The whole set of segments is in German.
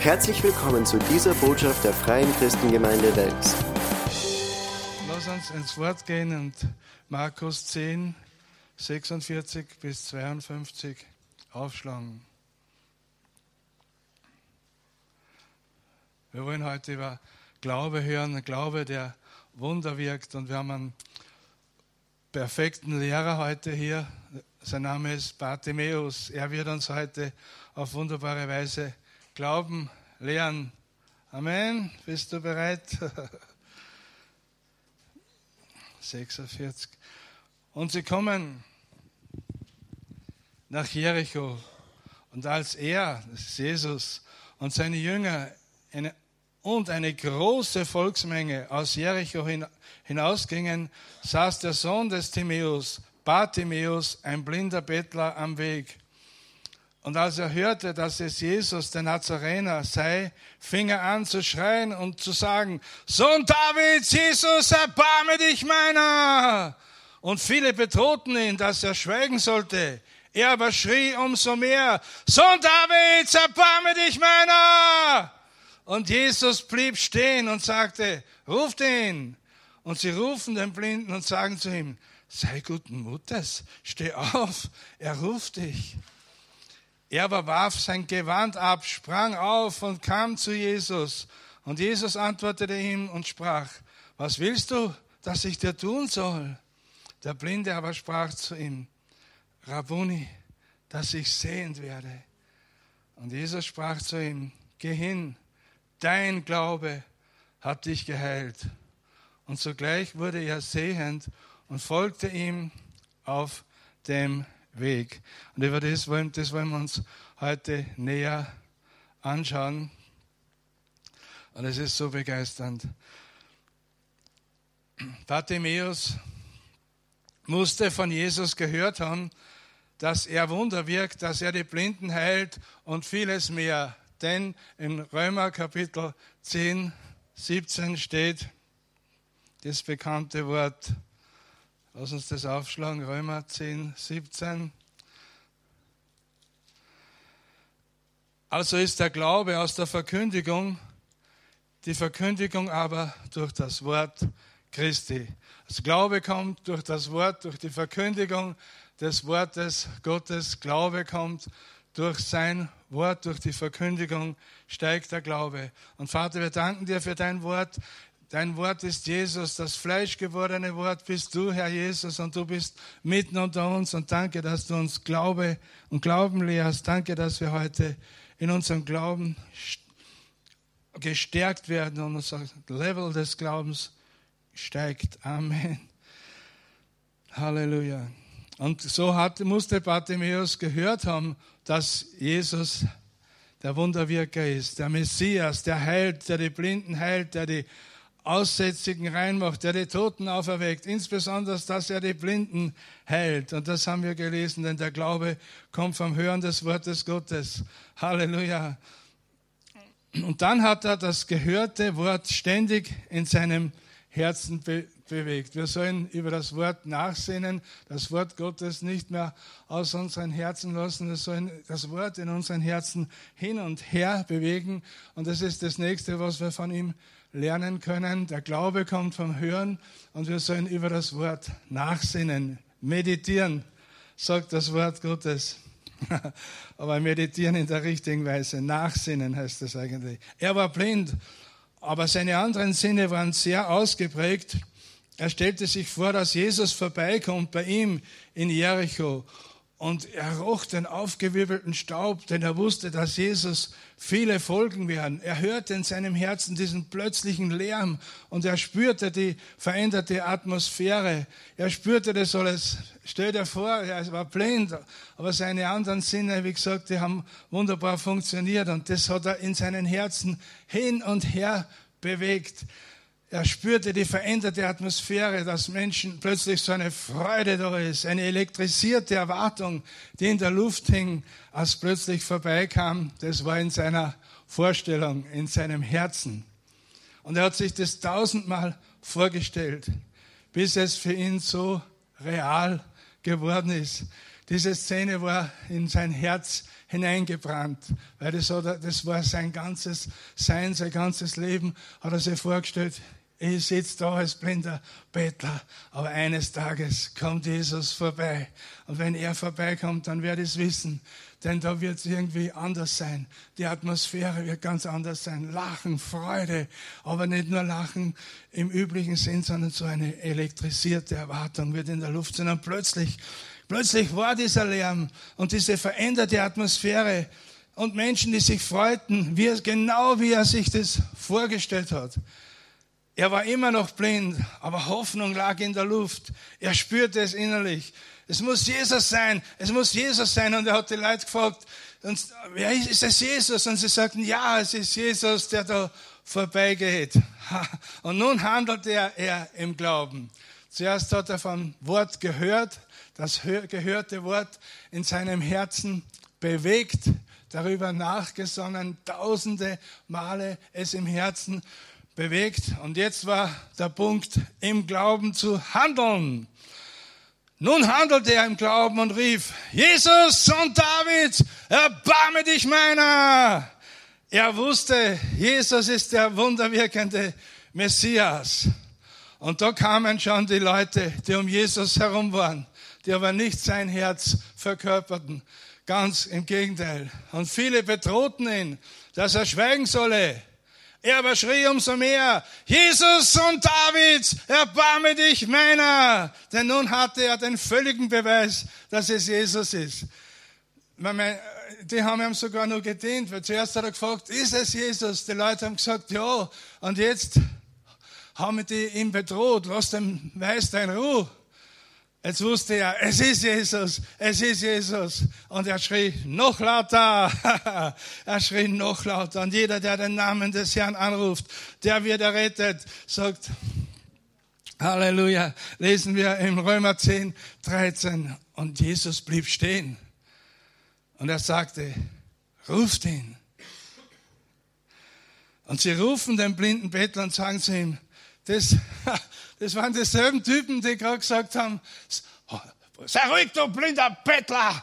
Herzlich willkommen zu dieser Botschaft der Freien Christengemeinde Wels. Lass uns ins Wort gehen und Markus 10, 46 bis 52 aufschlagen. Wir wollen heute über Glaube hören, ein Glaube, der Wunder wirkt. Und wir haben einen perfekten Lehrer heute hier. Sein Name ist Bartimäus. Er wird uns heute auf wunderbare Weise Glauben lehren. Amen. Bist du bereit? 46. Und sie kommen nach Jericho. Und als er, das ist Jesus, und seine Jünger eine, und eine große Volksmenge aus Jericho hin, hinausgingen, saß der Sohn des Timäus, Bartimäus, ein blinder Bettler am Weg. Und als er hörte, dass es Jesus, der Nazarener, sei, fing er an zu schreien und zu sagen, Sohn Davids, Jesus, erbarme dich meiner! Und viele bedrohten ihn, dass er schweigen sollte. Er aber schrie umso mehr, Sohn Davids, erbarme dich meiner! Und Jesus blieb stehen und sagte, ruft ihn. Und sie rufen den Blinden und sagen zu ihm, sei guten Mutes, steh auf, er ruft dich. Er aber warf sein Gewand ab, sprang auf und kam zu Jesus. Und Jesus antwortete ihm und sprach, was willst du, dass ich dir tun soll? Der Blinde aber sprach zu ihm, Rabuni, dass ich sehend werde. Und Jesus sprach zu ihm, geh hin, dein Glaube hat dich geheilt. Und sogleich wurde er sehend und folgte ihm auf dem Weg. Und über das wollen, das wollen wir uns heute näher anschauen. Und es ist so begeisternd. Bartimäus musste von Jesus gehört haben, dass er Wunder wirkt, dass er die Blinden heilt und vieles mehr. Denn in Römer Kapitel 10, 17 steht das bekannte Wort, Lass uns das aufschlagen, Römer 10, 17. Also ist der Glaube aus der Verkündigung, die Verkündigung aber durch das Wort Christi. Das Glaube kommt durch das Wort, durch die Verkündigung des Wortes Gottes. Glaube kommt durch sein Wort, durch die Verkündigung steigt der Glaube. Und Vater, wir danken dir für dein Wort. Dein Wort ist Jesus, das fleischgewordene Wort bist du, Herr Jesus, und du bist mitten unter uns. Und danke, dass du uns Glaube und Glauben lehrst. Danke, dass wir heute in unserem Glauben gestärkt werden und unser Level des Glaubens steigt. Amen. Halleluja. Und so hat, musste Bartimäus gehört haben, dass Jesus der Wunderwirker ist, der Messias, der heilt, der die Blinden heilt, der die Aussätzigen reinmacht, der die Toten auferweckt, insbesondere, dass er die Blinden heilt. Und das haben wir gelesen, denn der Glaube kommt vom Hören des Wortes Gottes. Halleluja. Und dann hat er das gehörte Wort ständig in seinem Herzen be bewegt. Wir sollen über das Wort nachsinnen, das Wort Gottes nicht mehr aus unseren Herzen lassen. Wir sollen das Wort in unseren Herzen hin und her bewegen. Und das ist das nächste, was wir von ihm lernen können. Der Glaube kommt vom Hören und wir sollen über das Wort nachsinnen, meditieren, sagt das Wort Gottes. Aber meditieren in der richtigen Weise, nachsinnen heißt das eigentlich. Er war blind, aber seine anderen Sinne waren sehr ausgeprägt. Er stellte sich vor, dass Jesus vorbeikommt bei ihm in Jericho und er roch den aufgewirbelten Staub, denn er wusste, dass Jesus viele folgen werden. Er hörte in seinem Herzen diesen plötzlichen Lärm und er spürte die veränderte Atmosphäre. Er spürte das alles. Stell dir vor, er war blind, aber seine anderen Sinne, wie gesagt, die haben wunderbar funktioniert und das hat er in seinen Herzen hin und her bewegt. Er spürte die veränderte Atmosphäre, dass Menschen plötzlich so eine Freude da ist, eine elektrisierte Erwartung, die in der Luft hing, als plötzlich vorbeikam. Das war in seiner Vorstellung, in seinem Herzen. Und er hat sich das tausendmal vorgestellt, bis es für ihn so real geworden ist. diese Szene war in sein Herz hineingebrannt, weil das, war sein ganzes Sein, sein ganzes Leben, hat er sich vorgestellt, ich sitze da als blinder Bettler, aber eines Tages kommt Jesus vorbei. Und wenn er vorbeikommt, dann werde ich es wissen. Denn da wird es irgendwie anders sein. Die Atmosphäre wird ganz anders sein. Lachen, Freude, aber nicht nur Lachen im üblichen Sinn, sondern so eine elektrisierte Erwartung wird in der Luft sein. Und plötzlich, plötzlich war dieser Lärm und diese veränderte Atmosphäre und Menschen, die sich freuten, wie genau wie er sich das vorgestellt hat. Er war immer noch blind, aber Hoffnung lag in der Luft. Er spürte es innerlich. Es muss Jesus sein. Es muss Jesus sein. Und er hat die Leute gefragt, wer ist, ist es Jesus? Und sie sagten, ja, es ist Jesus, der da vorbeigeht. Und nun handelt er, er im Glauben. Zuerst hat er vom Wort gehört, das gehörte Wort in seinem Herzen bewegt, darüber nachgesonnen, tausende Male es im Herzen bewegt. Und jetzt war der Punkt, im Glauben zu handeln. Nun handelte er im Glauben und rief, Jesus, Sohn Davids, erbarme dich meiner. Er wusste, Jesus ist der wunderwirkende Messias. Und da kamen schon die Leute, die um Jesus herum waren, die aber nicht sein Herz verkörperten. Ganz im Gegenteil. Und viele bedrohten ihn, dass er schweigen solle. Er aber schrie umso mehr, Jesus und Davids, erbarme dich meiner. Denn nun hatte er den völligen Beweis, dass es Jesus ist. Die haben ihm sogar noch gedient, weil zuerst hat er gefragt, ist es Jesus? Die Leute haben gesagt, ja. Und jetzt haben die ihn bedroht, lass dem Weiß dein Ruhe. Jetzt wusste er, es ist Jesus, es ist Jesus. Und er schrie noch lauter. er schrie noch lauter. Und jeder, der den Namen des Herrn anruft, der wird errettet, sagt, Halleluja. Lesen wir im Römer 10, 13. Und Jesus blieb stehen. Und er sagte, ruft ihn. Und sie rufen den blinden Bettler und sagen zu ihm, das, das waren dieselben Typen, die gerade gesagt haben, sei ruhig, du blinder Bettler.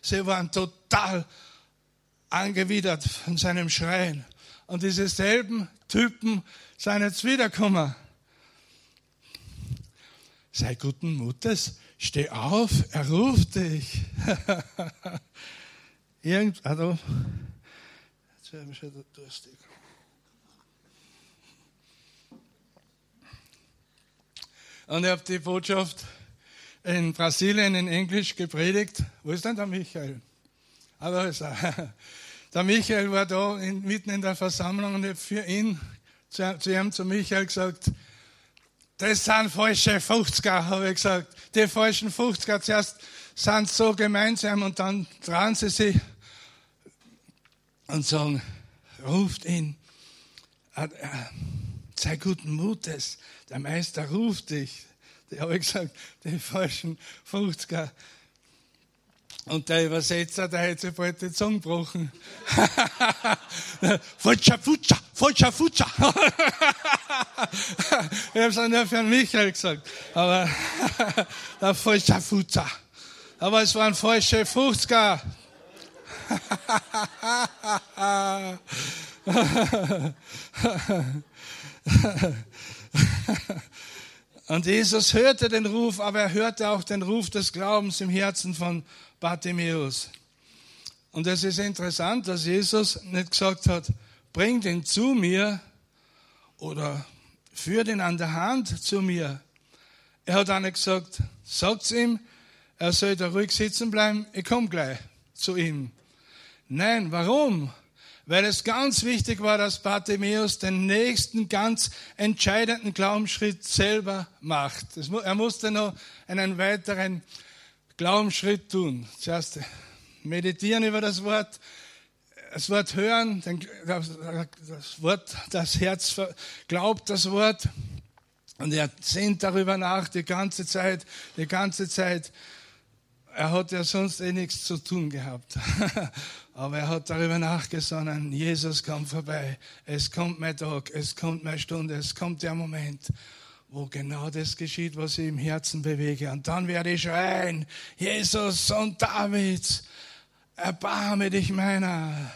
Sie waren total angewidert von seinem Schreien. Und diese selben Typen sind jetzt wiedergekommen. Sei guten Mutes, steh auf, er ruft dich. Irgend, also, jetzt werden wir schon durstig. Und ich habe die Botschaft in Brasilien in Englisch gepredigt. Wo ist denn der Michael? Ah, da ist er. Der Michael war da in, mitten in der Versammlung und ich habe für ihn, zu, zu ihm, zu Michael gesagt, das sind falsche 50er, habe ich gesagt. Die falschen 50er zuerst sind so gemeinsam und dann trauen sie sich und sagen, ruft ihn, äh, sei guten Mutes, der Meister ruft dich. Ich habe gesagt, die falschen 50er. Und der Übersetzer, der hätte sich bald die Zunge gebrochen. falscher Futscher, falscher Futscher. ich habe es auch nur für Michael gesagt. Aber der falscher Futscher. Aber es waren falsche 50er. Und Jesus hörte den Ruf, aber er hörte auch den Ruf des Glaubens im Herzen von Bartimäus. Und es ist interessant, dass Jesus nicht gesagt hat, bringt ihn zu mir oder führt ihn an der Hand zu mir. Er hat auch nicht gesagt, sagt ihm, er soll da ruhig sitzen bleiben, ich komme gleich zu ihm. Nein, warum? Weil es ganz wichtig war, dass Bartimäus den nächsten ganz entscheidenden Glaubensschritt selber macht. Er musste noch einen weiteren Glaubensschritt tun. Zuerst meditieren über das Wort, das Wort hören, das Wort, das Herz glaubt das Wort und er sinnt darüber nach die ganze Zeit, die ganze Zeit. Er hat ja sonst eh nichts zu tun gehabt. Aber er hat darüber nachgesonnen, Jesus kommt vorbei, es kommt mein Tag, es kommt meine Stunde, es kommt der Moment, wo genau das geschieht, was ich im Herzen bewege. Und dann werde ich schreien, Jesus und Davids, erbarme dich meiner.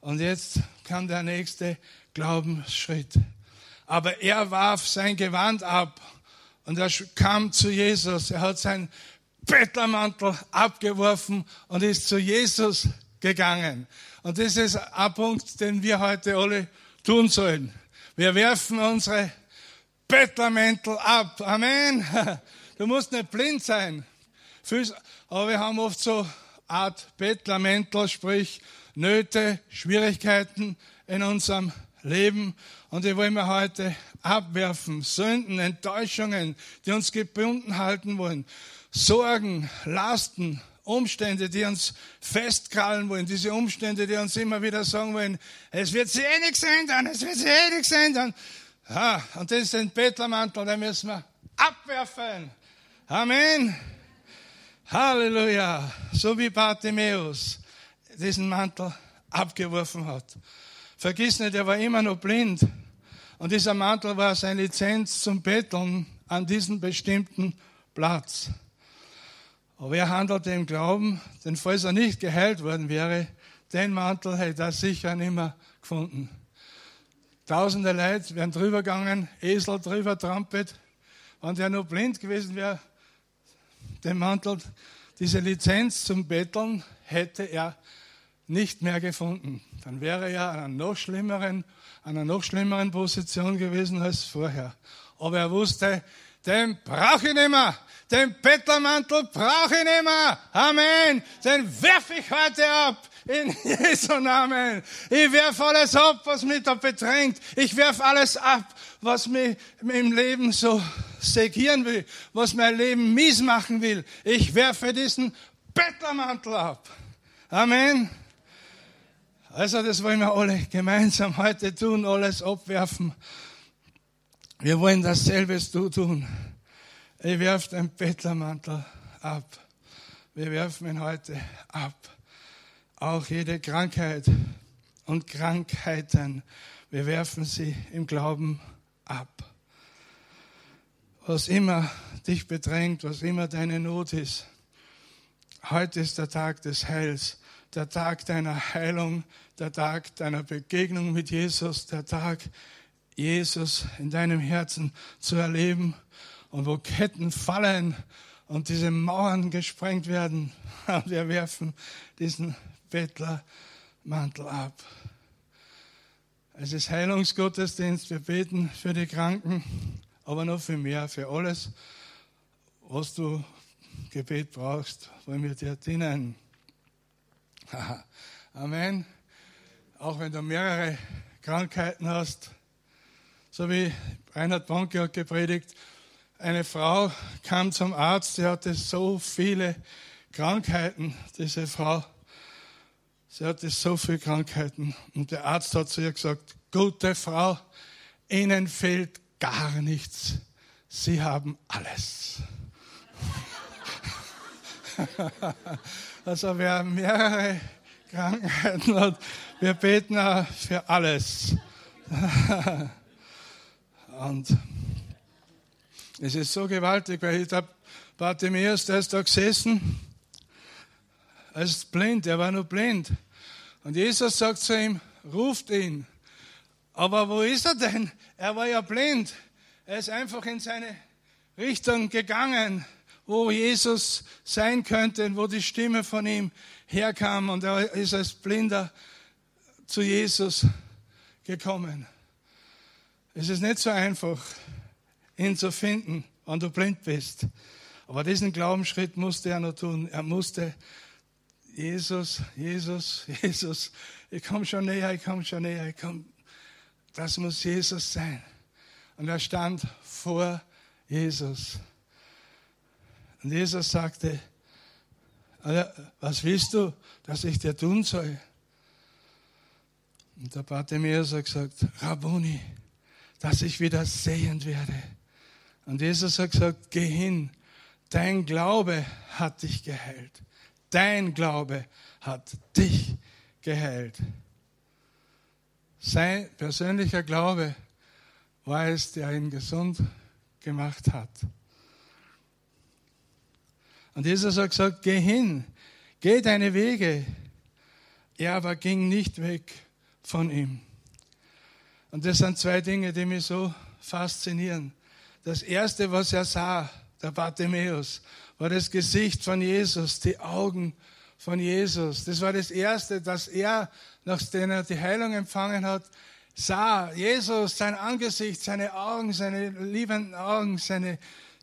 Und jetzt kam der nächste Glaubensschritt. Aber er warf sein Gewand ab und er kam zu Jesus. Er hat seinen Bettlermantel abgeworfen und ist zu Jesus gegangen. Und das ist ein Punkt, den wir heute alle tun sollen. Wir werfen unsere Bettlermäntel ab. Amen. Du musst nicht blind sein. Aber wir haben oft so Art Bettlermäntel, sprich Nöte, Schwierigkeiten in unserem Leben. Und die wollen wir heute abwerfen. Sünden, Enttäuschungen, die uns gebunden halten wollen. Sorgen, Lasten, Umstände, die uns festkrallen wollen, diese Umstände, die uns immer wieder sagen wollen, es wird sich eh nichts ändern, es wird sich eh nichts ändern. Ja, und das ist ein Bettlermantel, den müssen wir abwerfen. Amen. Halleluja. So wie Bartimäus diesen Mantel abgeworfen hat. Vergiss nicht, er war immer noch blind. Und dieser Mantel war seine Lizenz zum Betteln an diesem bestimmten Platz. Aber er handelte im Glauben, denn falls er nicht geheilt worden wäre, den Mantel hätte er sicher nicht mehr gefunden. Tausende Leute wären drüber gegangen, Esel drüber trampelt. Wenn der nur blind gewesen wäre, den Mantel, diese Lizenz zum Betteln hätte er nicht mehr gefunden. Dann wäre er an einer noch schlimmeren, einer noch schlimmeren Position gewesen als vorher. Aber er wusste, den brauche ich nicht mehr. Den Bettlermantel brauche ich nicht mehr. Amen. Den werfe ich heute ab. In Jesu Namen. Ich werfe alles ab, was mich da bedrängt. Ich werfe alles ab, was mich im Leben so segieren will, was mein Leben mies machen will. Ich werfe diesen Bettlermantel ab. Amen. Also das wollen wir alle gemeinsam heute tun, alles abwerfen. Wir wollen dasselbe tun. Ich werfe den Bettlermantel ab. Wir werfen ihn heute ab. Auch jede Krankheit und Krankheiten, wir werfen sie im Glauben ab. Was immer dich bedrängt, was immer deine Not ist, heute ist der Tag des Heils, der Tag deiner Heilung, der Tag deiner Begegnung mit Jesus, der Tag, Jesus in deinem Herzen zu erleben und wo Ketten fallen und diese Mauern gesprengt werden. Und wir werfen diesen Bettlermantel ab. Es ist Heilungsgottesdienst, wir beten für die Kranken, aber noch viel mehr, für alles, was du Gebet brauchst, wollen wir dir dienen. Amen. Auch wenn du mehrere Krankheiten hast, so wie Reinhard Bonke hat gepredigt, eine Frau kam zum Arzt, die hatte so viele Krankheiten, diese Frau. Sie hatte so viele Krankheiten. Und der Arzt hat zu ihr gesagt, gute Frau, Ihnen fehlt gar nichts. Sie haben alles. also wer mehrere Krankheiten hat, wir beten auch für alles. Und es ist so gewaltig, weil ich habe Bartimäus, der ist da gesessen, er ist blind, er war nur blind. Und Jesus sagt zu ihm, ruft ihn. Aber wo ist er denn? Er war ja blind. Er ist einfach in seine Richtung gegangen, wo Jesus sein könnte und wo die Stimme von ihm herkam. Und er ist als Blinder zu Jesus gekommen. Es ist nicht so einfach, ihn zu finden, wenn du blind bist. Aber diesen Glaubensschritt musste er noch tun. Er musste Jesus, Jesus, Jesus, ich komme schon näher, ich komme schon näher, ich komm. Das muss Jesus sein. Und er stand vor Jesus. Und Jesus sagte, was willst du, dass ich dir tun soll? Und der Bartimäus hat gesagt, Rabuni, dass ich wieder sehend werde. Und Jesus hat gesagt, geh hin, dein Glaube hat dich geheilt. Dein Glaube hat dich geheilt. Sein persönlicher Glaube war es, der ihn gesund gemacht hat. Und Jesus hat gesagt, geh hin, geh deine Wege. Er aber ging nicht weg von ihm. Und das sind zwei Dinge, die mich so faszinieren. Das erste, was er sah, der Bartimäus, war das Gesicht von Jesus, die Augen von Jesus. Das war das erste, dass er, nachdem er die Heilung empfangen hat, sah Jesus, sein Angesicht, seine Augen, seine liebenden Augen, seine,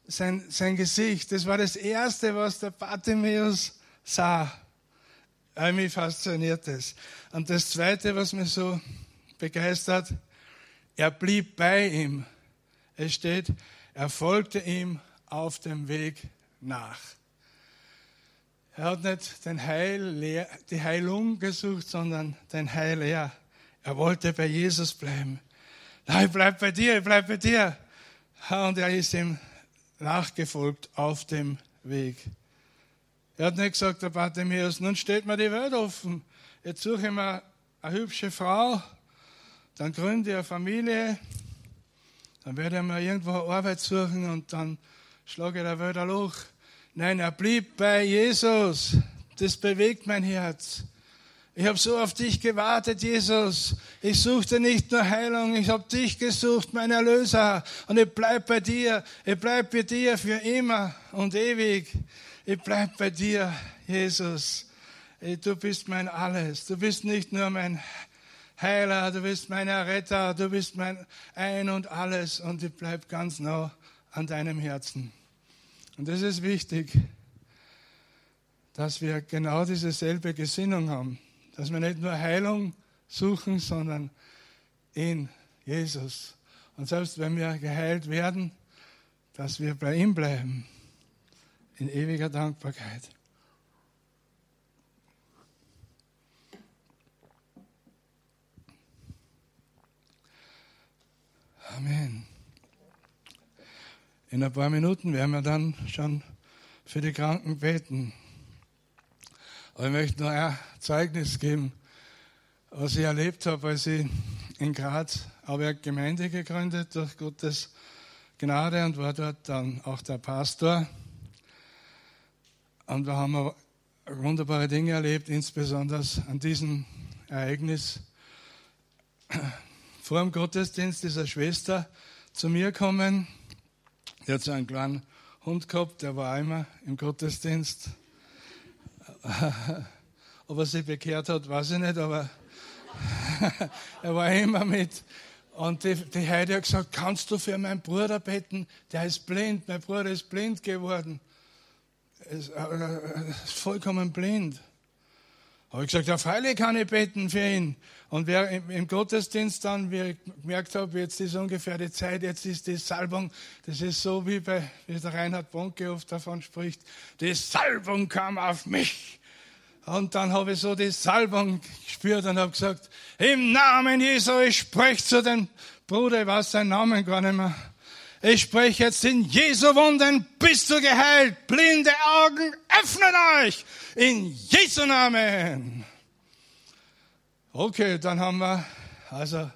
sein, sein Gesicht. Das war das erste, was der Bartimäus sah. Mich fasziniert das. Und das zweite, was mich so begeistert, er blieb bei ihm. Es steht, er folgte ihm auf dem Weg nach. Er hat nicht den Heil, die Heilung gesucht, sondern den Heil er. Er wollte bei Jesus bleiben. Nein, ich bleib bei dir, ich bleib bei dir. Und er ist ihm nachgefolgt auf dem Weg. Er hat nicht gesagt, der Bartimäus, nun steht mir die Welt offen. Jetzt suche ich mir eine hübsche Frau, dann gründe eine Familie, dann werde ich mir irgendwo Arbeit suchen und dann schlage ich der Welt ein Loch. Nein, er blieb bei Jesus. Das bewegt mein Herz. Ich habe so auf dich gewartet, Jesus. Ich suchte nicht nur Heilung, ich habe dich gesucht, mein Erlöser. Und ich bleib bei dir. Ich bleib bei dir für immer und ewig. Ich bleib bei dir, Jesus. Du bist mein Alles. Du bist nicht nur mein Heiler, du bist mein Retter, du bist mein Ein und Alles. Und ich bleib ganz nah an deinem Herzen. Und das ist wichtig, dass wir genau diese selbe Gesinnung haben. Dass wir nicht nur Heilung suchen, sondern in Jesus. Und selbst wenn wir geheilt werden, dass wir bei ihm bleiben, in ewiger Dankbarkeit. Amen. In ein paar Minuten werden wir dann schon für die Kranken beten. Aber ich möchte noch ein Zeugnis geben, was ich erlebt habe, als ich in Graz habe eine Gemeinde gegründet durch Gottes Gnade und war dort dann auch der Pastor. Und da haben wir wunderbare Dinge erlebt, insbesondere an diesem Ereignis. Vor dem Gottesdienst ist eine Schwester zu mir gekommen der hat so einen kleinen Hund gehabt, der war immer im Gottesdienst. Ob er sich bekehrt hat, weiß ich nicht, aber er war immer mit. Und die, die Heidi hat gesagt, kannst du für meinen Bruder beten? Der ist blind, mein Bruder ist blind geworden. Er ist, äh, ist vollkommen blind. Habe ich gesagt, ja, freilich kann ich beten für ihn. Und wer im Gottesdienst dann, wie ich gemerkt habe, jetzt ist ungefähr die Zeit, jetzt ist die Salbung, das ist so wie, bei, wie der Reinhard Bonke oft davon spricht, die Salbung kam auf mich. Und dann habe ich so die Salbung gespürt und habe gesagt, im Namen Jesu, ich spreche zu dem Bruder, ich weiß seinen Namen gar nicht mehr. Ich spreche jetzt in Jesu Wunden, bist du geheilt. Blinde Augen, öffnet euch. In Jesu Namen. Okay, dann haben wir, also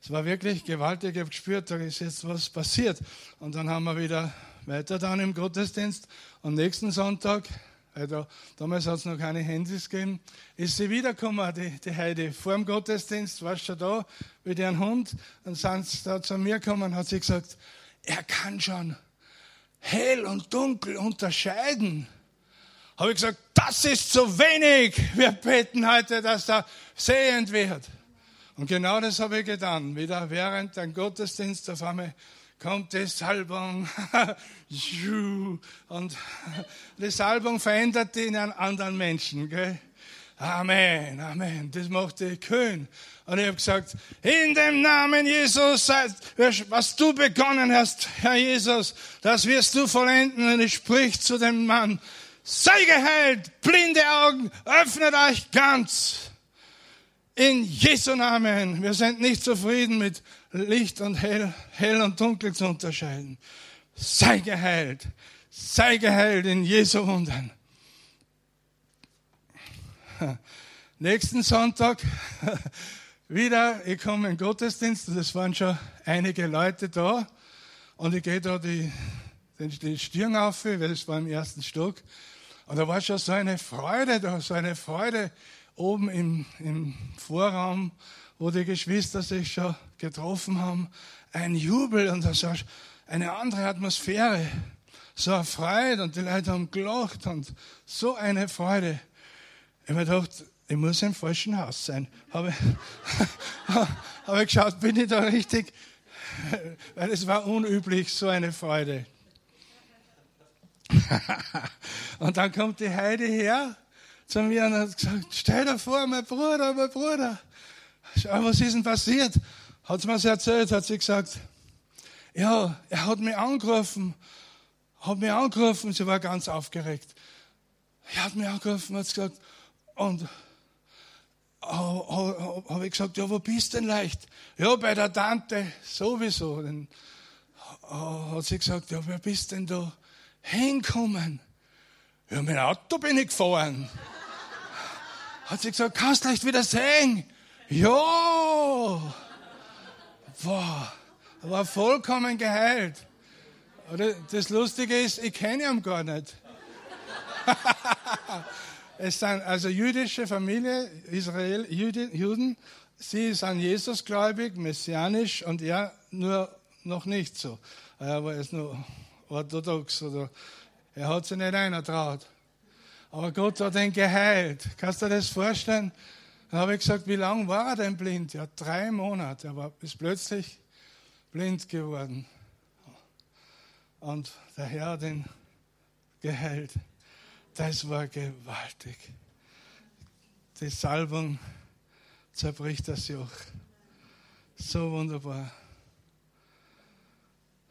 es war wirklich gewaltig, ich habe gespürt, da ist jetzt was passiert. Und dann haben wir wieder weiter dann im Gottesdienst. Und nächsten Sonntag, da, damals hat es noch keine Handys gegeben, ist sie wiedergekommen, die, die Heidi. Vor dem Gottesdienst war sie schon da mit ihrem Hund. Und sind sie da zu mir gekommen hat sie gesagt, er kann schon hell und dunkel unterscheiden. Habe ich gesagt, das ist zu wenig. Wir beten heute, dass er sehend wird. Und genau das habe ich getan. Wieder während dem Gottesdienst auf einmal kommt die Salbung. Und die Salbung verändert ihn an anderen Menschen. Gell? Amen, Amen. Das macht die Köhn. Und ich habe gesagt, in dem Namen Jesus, was du begonnen hast, Herr Jesus, das wirst du vollenden. Und ich sprich zu dem Mann, sei geheilt, blinde Augen, öffnet euch ganz. In Jesu Namen. Wir sind nicht zufrieden mit Licht und hell, hell und dunkel zu unterscheiden. Sei geheilt. Sei geheilt in Jesu Wundern. Nächsten Sonntag wieder, ich komme in den Gottesdienst und es waren schon einige Leute da. Und ich gehe da die, die Stirn auf, weil es war im ersten Stock. Und da war schon so eine Freude, da so eine Freude oben im, im Vorraum, wo die Geschwister sich schon getroffen haben. Ein Jubel und das war eine andere Atmosphäre. So eine Freude und die Leute haben gelacht und so eine Freude. Ich habe gedacht, ich muss im falschen Haus sein. Habe, habe ich geschaut, bin ich da richtig? Weil es war unüblich, so eine Freude. und dann kommt die Heidi her zu mir und hat gesagt, stell dir vor, mein Bruder, mein Bruder. Schau, was ist denn passiert? Hat sie mir erzählt, hat sie gesagt, ja, er hat mich angerufen, hat mich angerufen, sie war ganz aufgeregt. Er hat mich angerufen, hat gesagt, und habe ich gesagt, ja, wo bist du denn leicht? Ja, bei der Tante sowieso. Dann hat sie gesagt, ja, wer bist denn da hinkommen? Ja, mein Auto bin ich gefahren. Hat sie gesagt, kannst du leicht wieder sehen? Ja. Wow. War vollkommen geheilt. Das Lustige ist, ich kenne ihn gar nicht. Es sind also jüdische Familie, Israel, Juden. Sie sind Jesus gläubig, messianisch und er nur noch nicht so. Er ist nur orthodox oder er hat sich nicht einer traut. Aber Gott hat ihn geheilt. Kannst du dir das vorstellen? Dann habe ich gesagt, wie lange war er denn blind? Ja, drei Monate. Er war, ist plötzlich blind geworden. Und der Herr hat ihn geheilt. Das war gewaltig. Die Salbung zerbricht das Joch. So wunderbar.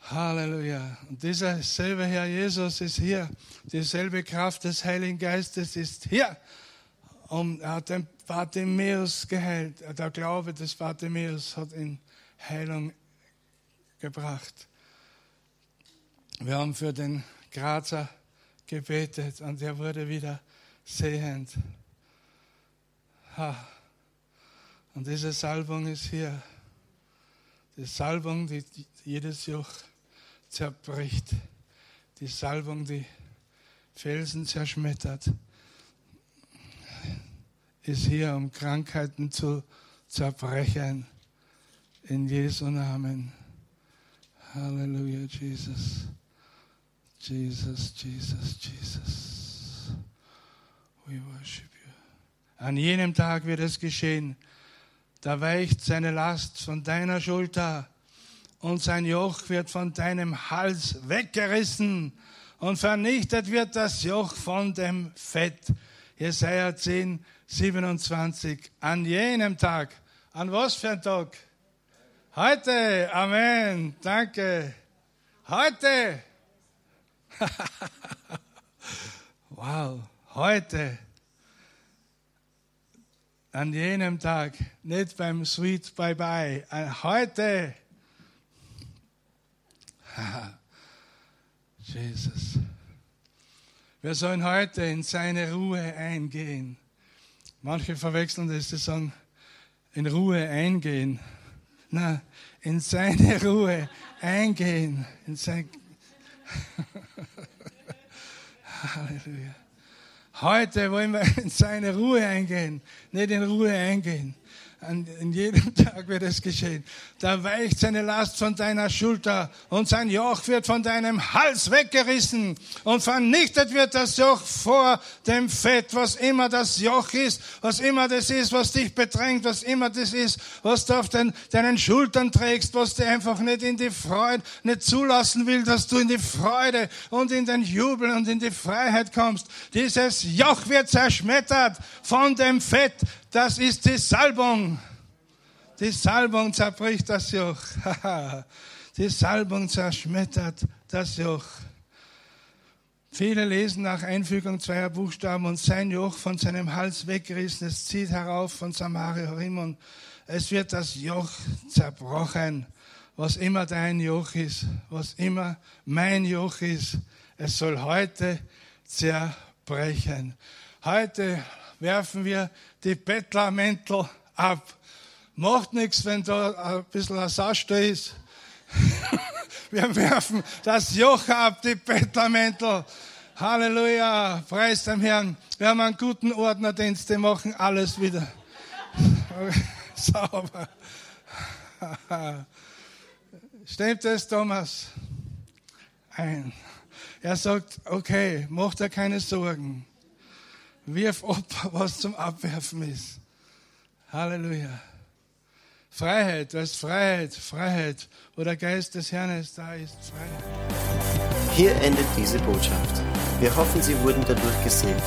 Halleluja. Und dieser selbe Herr Jesus ist hier. Dieselbe Kraft des Heiligen Geistes ist hier. Und er hat den Bartimäus geheilt. Der Glaube des Bartimäus hat ihn Heilung gebracht. Wir haben für den Grazer gebetet und er wurde wieder sehend. Ha. Und diese Salbung ist hier. Die Salbung, die jedes Joch zerbricht. Die Salbung, die Felsen zerschmettert, ist hier, um Krankheiten zu zerbrechen. In Jesu Namen. Halleluja, Jesus. Jesus, Jesus, Jesus. We worship you. An jenem Tag wird es geschehen. Da weicht seine Last von deiner Schulter und sein Joch wird von deinem Hals weggerissen und vernichtet wird das Joch von dem Fett. Jesaja 10, 27. An jenem Tag. An was für ein Tag? Heute. Amen. Danke. Heute wow, heute, an jenem Tag, nicht beim Sweet Bye-Bye, heute, Jesus. Wir sollen heute in seine Ruhe eingehen. Manche verwechseln das, sie sagen, in Ruhe eingehen. Na, in seine Ruhe eingehen, in sein Halleluja. Heute wollen wir in seine Ruhe eingehen, nicht in Ruhe eingehen. In jedem Tag wird es geschehen. Da weicht seine Last von deiner Schulter und sein Joch wird von deinem Hals weggerissen und vernichtet wird das Joch vor dem Fett, was immer das Joch ist, was immer das ist, was dich bedrängt, was immer das ist, was du auf den, deinen Schultern trägst, was dir einfach nicht in die Freude, nicht zulassen will, dass du in die Freude und in den Jubel und in die Freiheit kommst. Dieses Joch wird zerschmettert von dem Fett, das ist die Salbung. Die Salbung zerbricht das Joch. Die Salbung zerschmettert das Joch. Viele lesen nach Einfügung zweier Buchstaben und sein Joch von seinem Hals weggerissen. Es zieht herauf von Samaria und Es wird das Joch zerbrochen. Was immer dein Joch ist, was immer mein Joch ist, es soll heute zerbrechen. Heute werfen wir die Bettlermäntel ab. Macht nichts, wenn da ein bisschen ein da ist. Wir werfen das Joch ab, die Bettlermäntel. Halleluja, preis dem Herrn. Wir haben einen guten Ordnerdienst, die machen alles wieder sauber. Stimmt es, Thomas? Ein. Er sagt, okay, mach dir keine Sorgen. Wirf ab, was zum Abwerfen ist. Halleluja. Freiheit, was Freiheit, Freiheit. Wo der Geist des Herrn ist, da ist Freiheit. Hier endet diese Botschaft. Wir hoffen, Sie wurden dadurch gesegnet.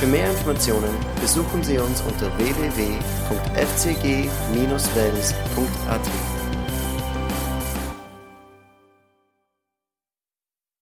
Für mehr Informationen besuchen Sie uns unter www.fcg-wells.at.